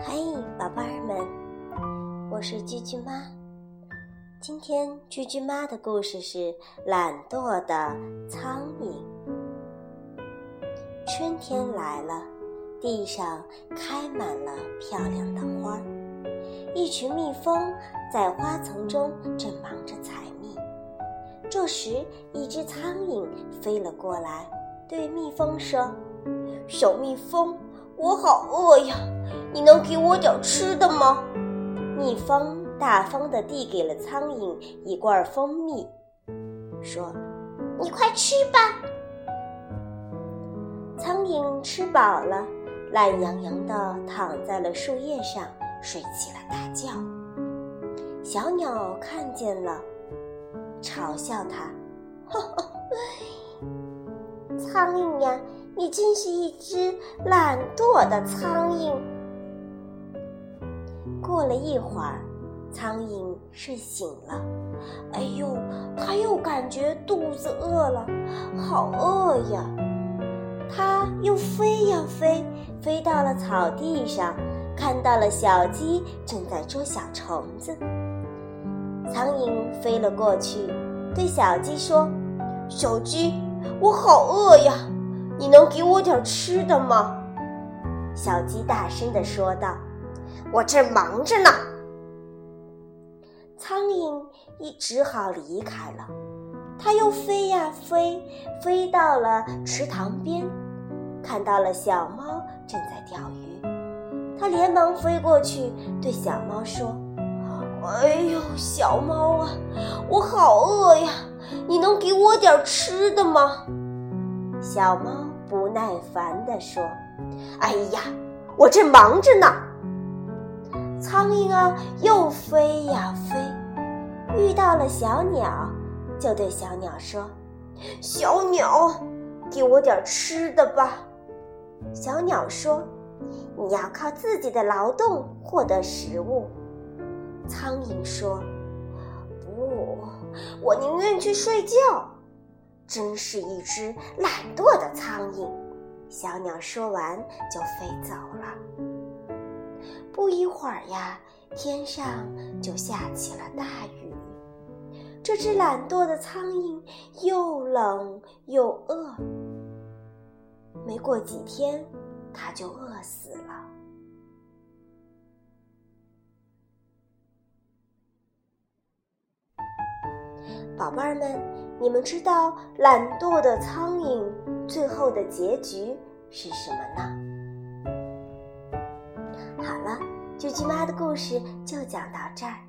嗨，宝贝儿们，我是居居妈。今天居居妈的故事是懒惰的苍蝇。春天来了，地上开满了漂亮的花儿，一群蜜蜂在花丛中正忙着采蜜。这时，一只苍蝇飞了过来，对蜜蜂说：“小蜜蜂，我好饿呀，你能给我点吃的吗？”蜜蜂大方地递给了苍蝇一罐蜂蜜，说：“你快吃吧。”苍蝇吃饱了，懒洋洋地躺在了树叶上，睡起了大觉。小鸟看见了，嘲笑它：“呵呵，苍蝇呀，你真是一只懒惰的苍蝇。”过了一会儿，苍蝇睡醒了。哎呦，它又感觉肚子饿了，好饿呀！它又飞呀飞，飞到了草地上，看到了小鸡正在捉小虫子。苍蝇飞了过去，对小鸡说：“小鸡，我好饿呀，你能给我点吃的吗？”小鸡大声地说道。我正忙着呢。苍蝇一只好离开了，它又飞呀飞，飞到了池塘边，看到了小猫正在钓鱼，它连忙飞过去，对小猫说：“哎呦，小猫啊，我好饿呀，你能给我点吃的吗？”小猫不耐烦地说：“哎呀，我正忙着呢。”苍蝇啊，又飞呀飞，遇到了小鸟，就对小鸟说：“小鸟，给我点吃的吧。”小鸟说：“你要靠自己的劳动获得食物。”苍蝇说：“不，我宁愿去睡觉。”真是一只懒惰的苍蝇。小鸟说完就飞走了。不一会儿呀，天上就下起了大雨。这只懒惰的苍蝇又冷又饿，没过几天，它就饿死了。宝贝儿们，你们知道懒惰的苍蝇最后的结局是什么呢？橘，妈的故事就讲到这儿。